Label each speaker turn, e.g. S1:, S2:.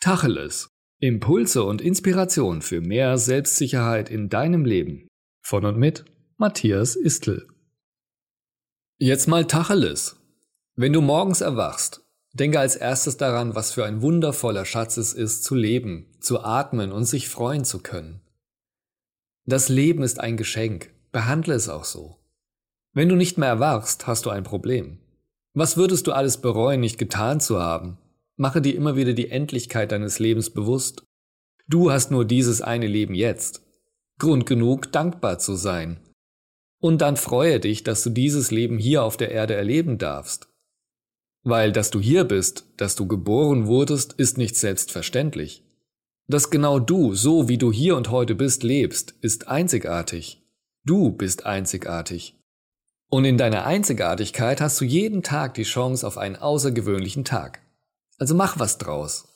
S1: Tacheles. Impulse und Inspiration für mehr Selbstsicherheit in deinem Leben. Von und mit Matthias Istl. Jetzt mal Tacheles. Wenn du morgens erwachst, denke als erstes daran, was für ein wundervoller Schatz es ist, zu leben, zu atmen und sich freuen zu können. Das Leben ist ein Geschenk, behandle es auch so. Wenn du nicht mehr erwachst, hast du ein Problem. Was würdest du alles bereuen, nicht getan zu haben, Mache dir immer wieder die Endlichkeit deines Lebens bewusst. Du hast nur dieses eine Leben jetzt. Grund genug, dankbar zu sein. Und dann freue dich, dass du dieses Leben hier auf der Erde erleben darfst. Weil, dass du hier bist, dass du geboren wurdest, ist nicht selbstverständlich. Dass genau du, so wie du hier und heute bist, lebst, ist einzigartig. Du bist einzigartig. Und in deiner Einzigartigkeit hast du jeden Tag die Chance auf einen außergewöhnlichen Tag. Also mach was draus.